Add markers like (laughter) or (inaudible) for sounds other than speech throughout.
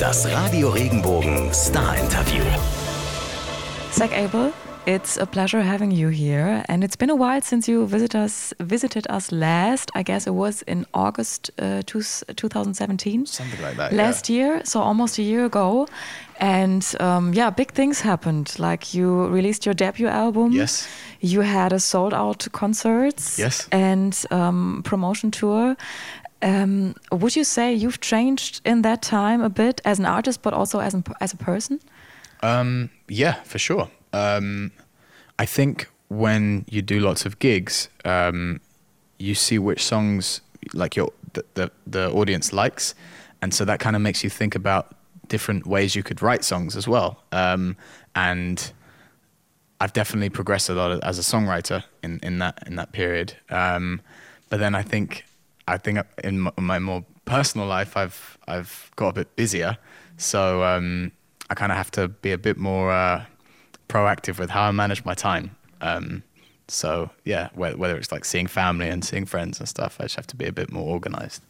Das Radio Regenbogen Star Interview. Zak Abel, it's a pleasure having you here, and it's been a while since you visit us, visited us last. I guess it was in August uh, two, 2017. Something like that. Last yeah. year, so almost a year ago, and um, yeah, big things happened. Like you released your debut album. Yes. You had a sold out concerts. Yes. And um, promotion tour. Um, would you say you've changed in that time a bit as an artist, but also as, as a person? Um, yeah, for sure. Um, I think when you do lots of gigs, um, you see which songs like your the, the, the audience likes, and so that kind of makes you think about different ways you could write songs as well. Um, and I've definitely progressed a lot as a songwriter in, in that in that period. Um, but then I think I think in my more personal life, I've I've got a bit busier, so um, I kind of have to be a bit more uh, proactive with how I manage my time. Um, so yeah, whether, whether it's like seeing family and seeing friends and stuff, I just have to be a bit more organized.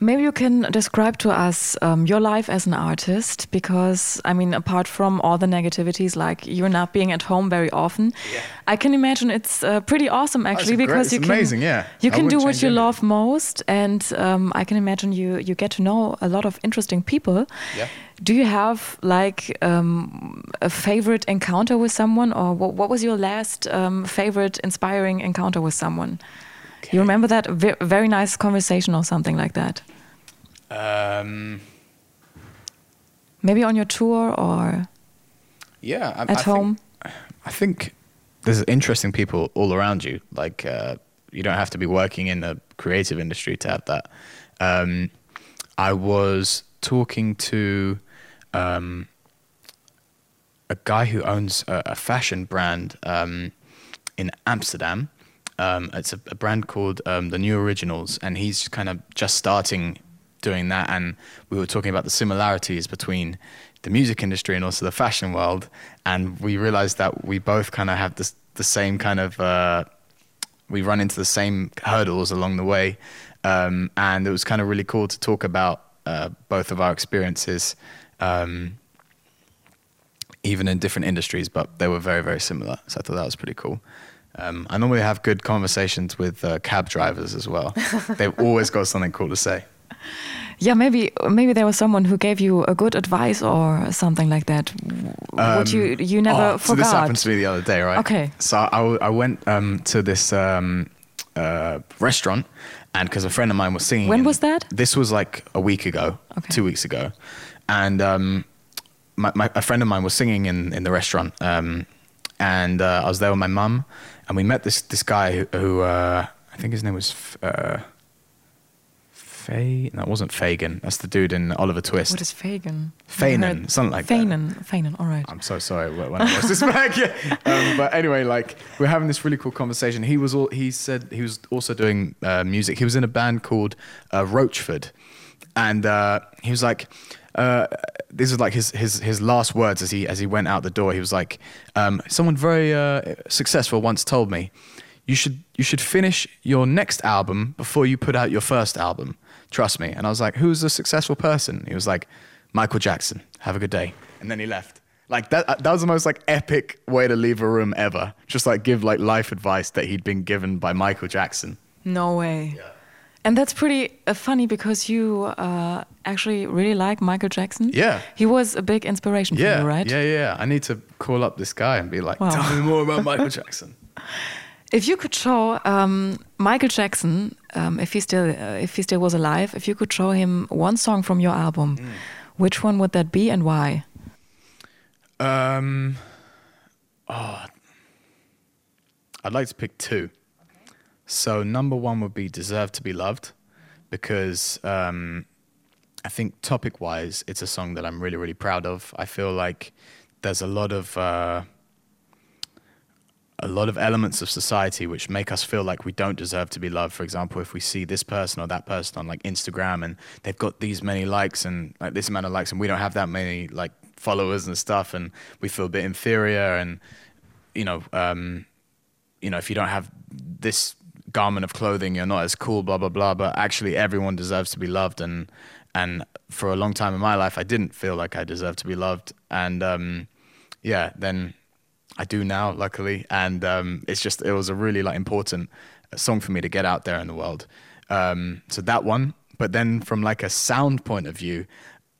Maybe you can describe to us um, your life as an artist, because I mean, apart from all the negativities, like you're not being at home very often, yeah. I can imagine it's uh, pretty awesome actually, oh, because you can amazing, yeah. you can do what you love most, and um, I can imagine you you get to know a lot of interesting people. Yeah. Do you have like um, a favorite encounter with someone, or what, what was your last um, favorite inspiring encounter with someone? You remember that very nice conversation or something like that? Um, Maybe on your tour or yeah, I, at I home. Think, I think there's interesting people all around you. Like uh, you don't have to be working in the creative industry to have that. Um, I was talking to um, a guy who owns a, a fashion brand um, in Amsterdam um, it's a, a, brand called um, the New Originals, and he's kind of just starting doing that. And we were talking about the similarities between the music industry and also the fashion world, and we realized that we both kind of have this, the same kind of uh, we run into the same hurdles along the way, um, and it was kind of really cool to talk about uh, both of our experiences. Um, even in different industries, but they were very, very similar. So I thought that was pretty cool. Um, I normally have good conversations with uh, cab drivers as well. (laughs) They've always got something cool to say. Yeah, maybe maybe there was someone who gave you a good advice or something like that. Um, Would you you never oh, forgot? So this happened to me the other day, right? Okay. So I, I went um, to this um, uh, restaurant, and because a friend of mine was singing. When was that? This was like a week ago, okay. two weeks ago, and um, my, my, a friend of mine was singing in in the restaurant, um, and uh, I was there with my mum and we met this this guy who, uh, I think his name was uh, Fay. No, it wasn't Fagin. That's the dude in Oliver Twist. What is Fagin? Fanon, something like Fanon, that. Fanon. All right. I'm so sorry when I watched this (laughs) back. Yeah. Um, but anyway, like we're having this really cool conversation. He was all. He said he was also doing uh, music. He was in a band called uh, Roachford, and uh, he was like uh, these are like his, his his last words as he as he went out the door. He was like, um, "Someone very uh, successful once told me, you should you should finish your next album before you put out your first album. Trust me." And I was like, "Who's a successful person?" He was like, "Michael Jackson. Have a good day." And then he left. Like that that was the most like epic way to leave a room ever. Just like give like life advice that he'd been given by Michael Jackson. No way. Yeah. And that's pretty uh, funny because you uh, actually really like Michael Jackson. Yeah. He was a big inspiration yeah, for you, right? Yeah, yeah. I need to call up this guy and be like, wow. tell me more about (laughs) Michael Jackson. If you could show um, Michael Jackson, um, if he still uh, if he still was alive, if you could show him one song from your album, mm. which one would that be and why? Um, oh, I'd like to pick two. So number one would be "Deserve to Be Loved," because um, I think topic-wise, it's a song that I'm really, really proud of. I feel like there's a lot of uh, a lot of elements of society which make us feel like we don't deserve to be loved. For example, if we see this person or that person on like Instagram and they've got these many likes and like this amount of likes, and we don't have that many like followers and stuff, and we feel a bit inferior, and you know, um, you know, if you don't have this garment of clothing, you're not as cool, blah blah blah. But actually, everyone deserves to be loved, and and for a long time in my life, I didn't feel like I deserved to be loved, and um, yeah, then I do now, luckily, and um, it's just it was a really like important song for me to get out there in the world. Um, so that one, but then from like a sound point of view,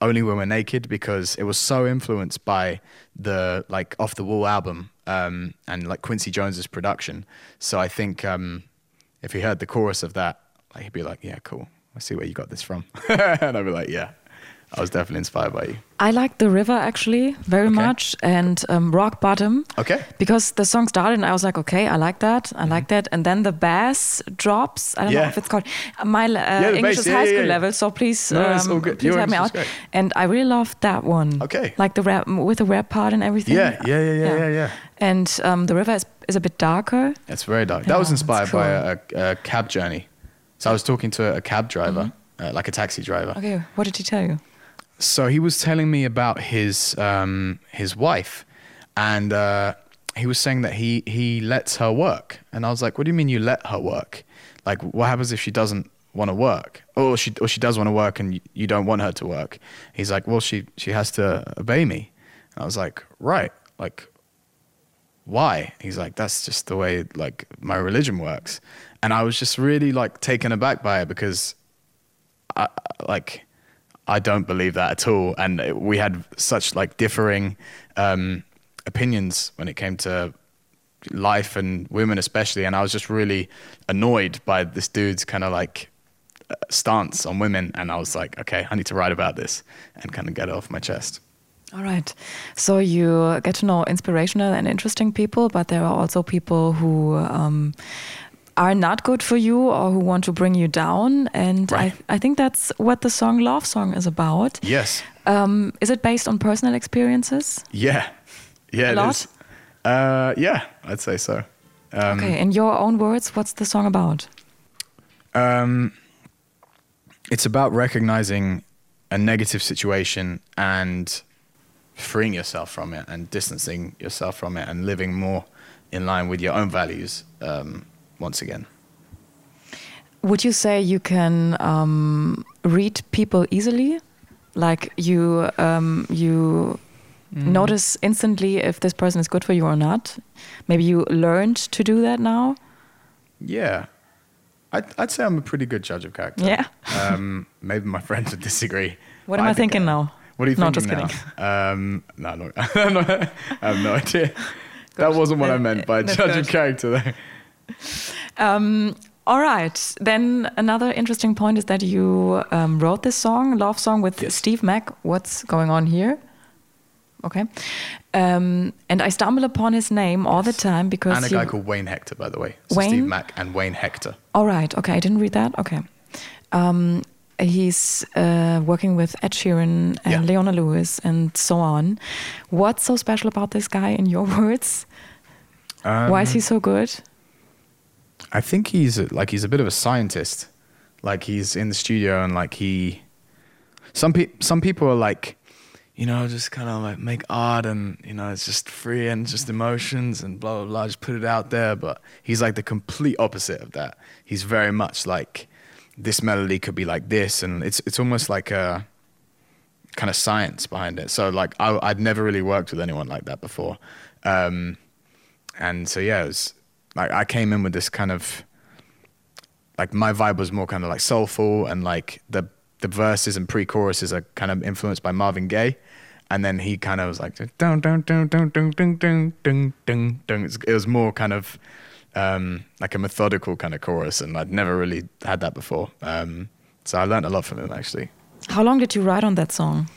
only when we're naked because it was so influenced by the like off the wall album um, and like Quincy Jones's production. So I think um, if he heard the chorus of that, like, he'd be like, "Yeah, cool. I see where you got this from," (laughs) and I'd be like, "Yeah." I was definitely inspired by you. I like the river actually very Okay. much and um, rock bottom. Okay. Because the song started and I was like, okay, I like that, I like that, and then the bass drops. I don't know Mm-hmm. If it's called my uh, the English bass, is yeah, high school yeah. level, so please, No, um, please Your help me out. And I really loved that one. Okay. Like the rap with the rap part and everything. Yeah, yeah, yeah, yeah, yeah, yeah. And um, the river is, is a bit darker. It's very dark. Yeah, that was inspired by a, a cab journey. So I was talking to a cab driver, uh, like a taxi driver. Mm-hmm. Okay, what did he tell you? So he was telling me about his um, his wife, and uh, he was saying that he he lets her work, and I was like, "What do you mean you let her work? Like, what happens if she doesn't want to work, or she or she does want to work and you, you don't want her to work?" He's like, "Well, she she has to obey me." And I was like, "Right, like." Why? He's like, that's just the way like my religion works, and I was just really like taken aback by it because I, like I don't believe that at all. And we had such like differing um, opinions when it came to life and women, especially. And I was just really annoyed by this dude's kind of like stance on women. And I was like, okay, I need to write about this and kind of get it off my chest. All right. So you get to know inspirational and interesting people, but there are also people who um, are not good for you or who want to bring you down. And Right. I, I think that's what the song Love Song is about. Yes. Um, is it based on personal experiences? Yeah. Yeah. A it lot? is. Uh, yeah, I'd say so. Um, okay. In your own words, what's the song about? Um, it's about recognizing a negative situation and freeing yourself from it and distancing yourself from it and living more in line with your own values um, once again. Would you say you can um, read people easily? Like you, um, you notice instantly if this person is good for you or not. Maybe you learned to do that now. Yeah. I'd, I'd say I'm a pretty good judge of character. Yeah. Um, maybe my friends would disagree. What am I think thinking I- now? What are you No, thinking just now? Um, no, (laughs) no, I have no idea. (laughs) That wasn't what I meant by That's judge of character, though. Um, all right. Then another interesting point is that you um, wrote this song, Love Song, with Yes. Steve Mac. What's going on here? Okay. Um, and I stumble upon his name all the time because And a he- guy called Wayne Hector, by the way. So Wayne? Steve Mac and Wayne Hector. All right. Okay. I didn't read that. Okay. Um, he's uh, working with Ed Sheeran and Yeah. Leona Lewis and so on. What's so special about this guy, in your (laughs) words? Why is he so good? I think he's a, like he's a bit of a scientist. Like he's in the studio and like he, some people some people are like, you know, just kind of like make art and you know it's just free and just emotions and blah blah blah. Just put it out there. But he's like the complete opposite of that. He's very much like this melody could be like this, and it's it's almost like a kind of science behind it. So like I, I'd never really worked with anyone like that before. Um, and so yeah, it was like I came in with this kind of like my vibe was more kind of like soulful and like the the verses and pre-choruses are kind of influenced by Marvin Gaye, and then he kind of was like dun dun dun dun dun dun dun dun. It was more kind of um, like a methodical kind of chorus, and I'd never really had that before. Um, so I learned a lot from him actually. How long did you write on that song?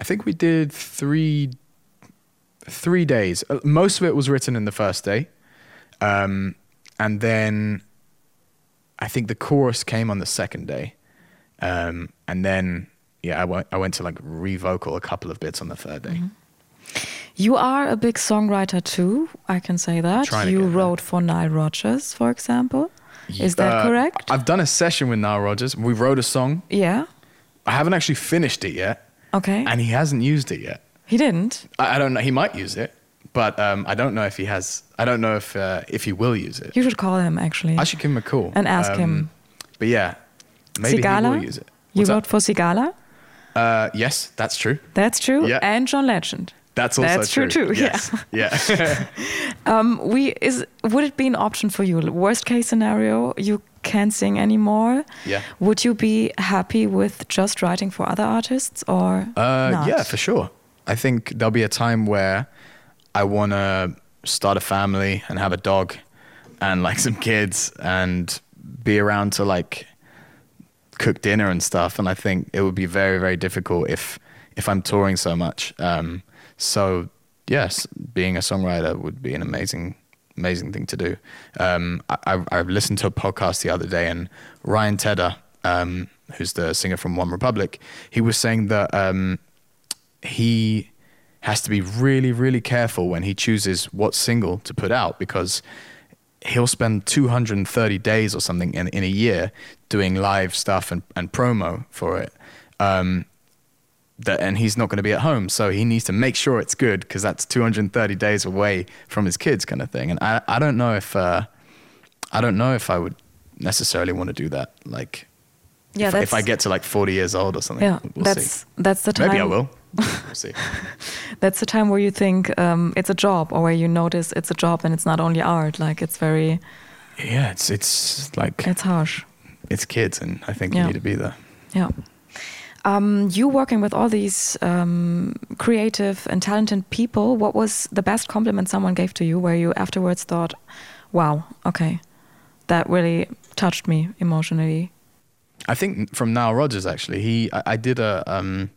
I think we did three three days. Uh, Most of it was written in the first day, um, and then I think the chorus came on the second day, um, and then yeah, I went I went to like revocal a couple of bits on the third day. You are a big songwriter too. I can say that. You wrote for Nile Rodgers, for example. Is that Uh, correct? I've done a session with Nile Rodgers. We wrote a song. yeah. I haven't actually finished it yet, Okay. and he hasn't used it yet. he didn't. I, I don't know. He might use it, but um, I don't know if he has. I don't know if uh, if he will use it. You should call him actually. I should give him a call And ask Um, him. But yeah, maybe Sigala? he will use it. You wrote that? for Sigala. Uh, yes, that's true. That's true. Yeah. And John Legend. That's also That's true too, yeah. Yes. Yeah. (laughs) Um, we is would it be an option for you? Worst case scenario, you can't sing anymore. Yeah. Would you be happy with just writing for other artists or Uh, not? yeah, for sure. I think there'll be a time where I want to start a family and have a dog and like (laughs) some kids and be around to like cook dinner and stuff. And I think it would be very, very difficult if if I'm touring so much. Um, so yes, being a songwriter would be an amazing, amazing thing to do. Um, I, I, listened to a podcast the other day, and Ryan Tedder, um, who's the singer from OneRepublic, he was saying that um, he has to be really, really careful when he chooses what single to put out because he'll spend 230 days or something in, in a year doing live stuff and, and promo for it. Um, that, and he's not going to be at home, so he needs to make sure it's good because that's 230 days away from his kids, kind of thing. And I, I don't know if uh, I don't know if I would necessarily want to do that. Like, Yeah, if, if I get to like 40 years old or something, yeah, we'll that's see. that's the time. Maybe I will. (laughs) we'll see. (laughs) That's the time where you think um, it's a job, or where you notice it's a job and it's not only art. Like it's very, Yeah, it's it's like it's harsh. it's kids, and I think Yeah. you need to be there. Yeah. Um, you working with all these um, creative and talented people. What was the best compliment someone gave to you, where you afterwards thought, "Wow, okay, that really touched me emotionally." I think from Nile Rodgers actually. He I, I did a um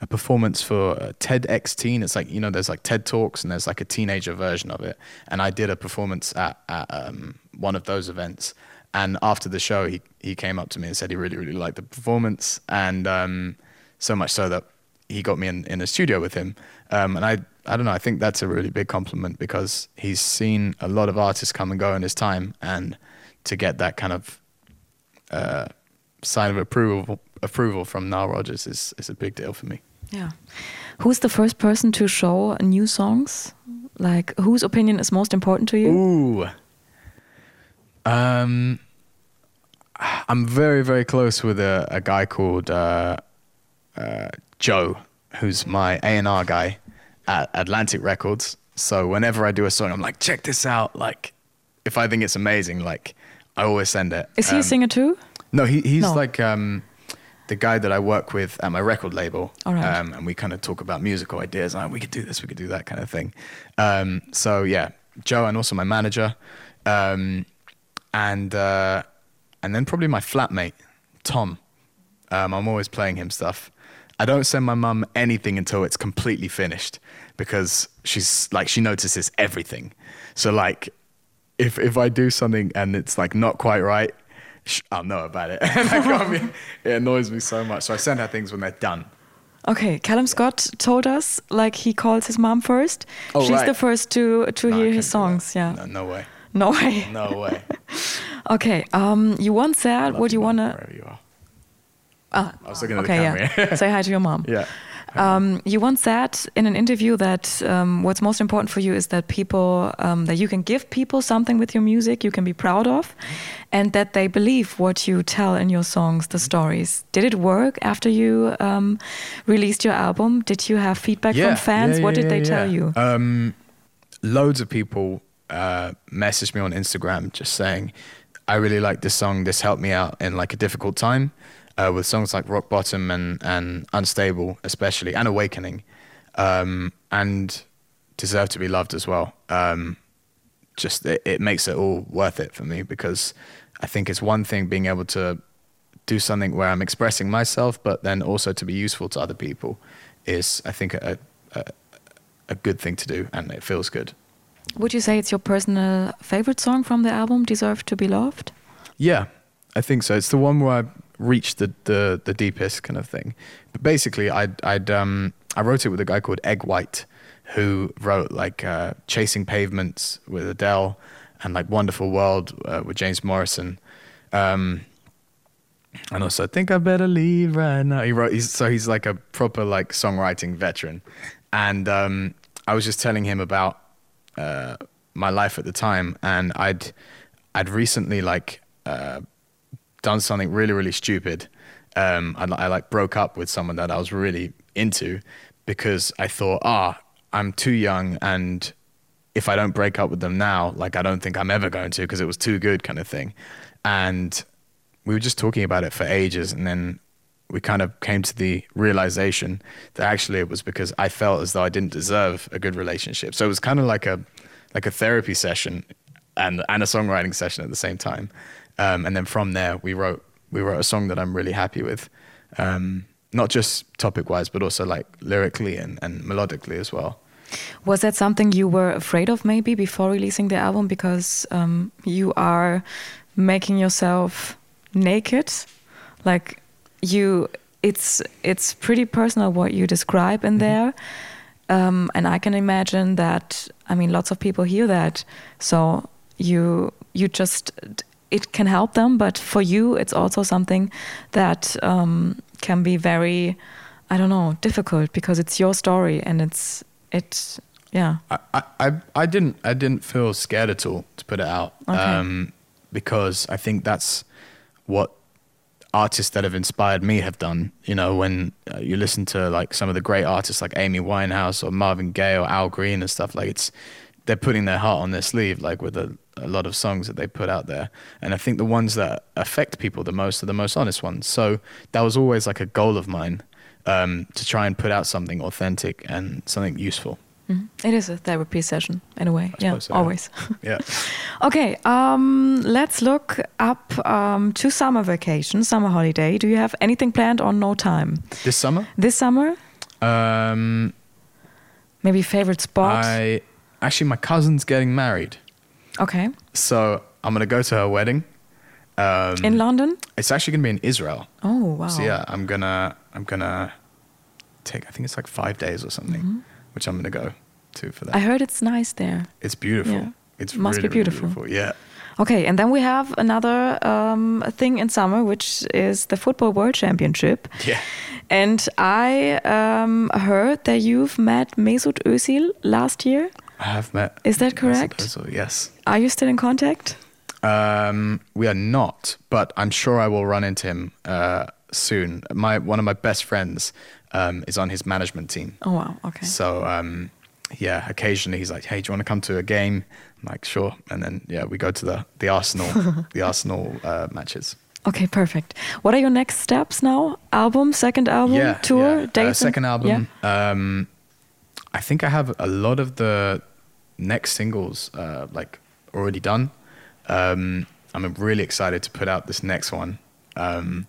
a performance for TEDx Teen. It's like you know there's like TED Talks and there's like a teenager version of it. And I did a performance at, at um, one of those events. And after the show, he he came up to me and said he really really liked the performance, and um, so much so that he got me in in a studio with him. Um, and I I don't know. I think that's a really big compliment because he's seen a lot of artists come and go in his time, and to get that kind of uh, sign of approval approval from Nile Rodgers is is a big deal for me. Yeah. Who's the first person to show new songs? Like, whose opinion is most important to you? Ooh. Um, I'm very very close with a, a guy called uh, uh, Joe, who's my A and R guy at Atlantic Records. So whenever I do a song, I'm like, check this out. Like, if I think it's amazing, like I always send it. Is he Um, a singer too? No, he, he's No. like um, the guy that I work with at my record label. All right. um, and we kind of talk about musical ideas. Like, we could do this, we could do that kind of thing. Um, so yeah, Joe and also my manager, um, and uh, and then probably my flatmate Tom. Um, I'm always playing him stuff. I don't send my mum anything until it's completely finished because she's like she notices everything. So like if if I do something and it's like not quite right, sh- I'll know about it. (laughs) and I can't be, (laughs) it annoys me so much. So I send her things when they're done. Okay, Callum Scott told us like he calls his mom first. Oh, She's right. the first to to No, hear his songs. Yeah. No, no way. No way. No way. (laughs) Okay. Um, you once said what you wanna. Wherever you are. Ah, I was looking at okay, the yeah. Say hi to your mom. (laughs) yeah. Um, you once said in an interview that um, what's most important for you is that people um, that you can give people something with your music you can be proud of, and that they believe what you tell in your songs, the stories. Did it work after you um, released your album? Did you have feedback from fans? yeah, what did yeah, they yeah. tell you? Um, loads of people uh, messaged me on Instagram just saying, "I really like this song. This helped me out in like a difficult time." Uh, with songs like Rock Bottom and and Unstable, especially, and Awakening, um, and Deserve to Be Loved as well. Um, just it, it makes it all worth it for me because I think it's one thing being able to do something where I'm expressing myself, but then also to be useful to other people is, I think, a, a, a good thing to do, and it feels good. Would you say it's your personal favorite song from the album, Deserve to Be Loved? Yeah, I think so. It's the one where I reached the, the, the deepest kind of thing. But basically, I'd, I'd um, I wrote it with a guy called Eg White, who wrote like uh, Chasing Pavements with Adele and like Wonderful World uh, with James Morrison. Um, and also, I think I better leave right now. He wrote, he's, so he's like a proper like songwriting veteran. And um, I was just telling him about uh, my life at the time, and I'd I'd recently like uh, done something really really stupid, um, I, I like broke up with someone that I was really into because I thought, ah, I'm too young and if I don't break up with them now, like I don't think I'm ever going to because it was too good kind of thing. And we were just talking about it for ages and then we kind of came to the realization that actually it was because I felt as though I didn't deserve a good relationship. So it was kind of like a like a therapy session and and a songwriting session at the same time. Um, and then from there we wrote we wrote a song that I'm really happy with. Um, not just topic wise, but also like lyrically and, and melodically as well. Was that something you were afraid of maybe before releasing the album because um, you are making yourself naked? Like you, it's it's pretty personal what you describe in mm -hmm. there, um, and I can imagine that. I mean, lots of people hear that, so you you just it can help them, but for you, it's also something that um, can be very, I don't know, difficult because it's your story and it's it yeah I, I i didn't i didn't feel scared at all to put it out okay. um, because i think that's what artists that have inspired me have done you know when uh, you listen to like some of the great artists like amy winehouse or marvin gaye or al green and stuff like it's they're putting their heart on their sleeve like with a, a lot of songs that they put out there and i think the ones that affect people the most are the most honest ones so that was always like a goal of mine um, to try and put out something authentic and something useful. Mm-hmm. It is a therapy session in a way. I yeah, so, always. (laughs) Yeah. (laughs) okay, um, let's look up um, to summer vacation, summer holiday. Do you have anything planned or no time? This summer? This summer? Um, Maybe favorite spot? I actually my cousin's getting married. Okay. So I'm gonna go to her wedding. Um, in London? It's actually gonna be in Israel. Oh wow! So yeah, I'm gonna I'm gonna take I think it's like five days or something, mm-hmm. Which I'm gonna go to for that. I heard it's nice there. It's beautiful. Yeah. It's must really, be beautiful. Really beautiful. Yeah. Okay, and then we have another um, thing in summer, which is the Football World Championship. (laughs) Yeah. And I um, heard that you've met Mesut Özil last year. I have met. Is that correct? Özil, yes. Are you still in contact? Um, we are not, but I'm sure I will run into him uh, soon. My one of my best friends um, is on his management team. Oh wow! Okay. So um, yeah, occasionally he's like, "Hey, do you want to come to a game?" I'm like, "Sure." And then yeah, we go to the the Arsenal (laughs) the Arsenal uh, matches. Okay, perfect. What are your next steps now? Album, second album, yeah, tour, yeah. Uh, second album. Yeah. Um, I think I have a lot of the next singles uh, like already done. Um, I'm really excited to put out this next one. Um,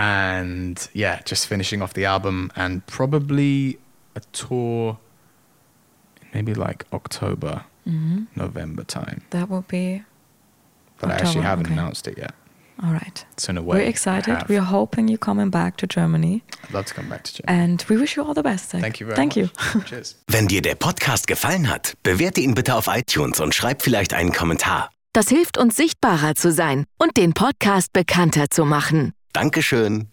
and yeah, just finishing off the album and probably a tour maybe like October, mm-hmm. November time. That will be. But October, I actually haven't okay. announced it yet. All right. So in a way, we're excited. We're hoping you're coming back to Germany. I'd love to come back to Germany. And we wish you all the best. Zach. Thank you very Thank much. you. (laughs) Cheers. Wenn dir der Podcast gefallen hat, bewerte ihn bitte auf iTunes und schreib vielleicht einen Kommentar. Das hilft uns sichtbarer zu sein und den Podcast bekannter zu machen. Dankeschön.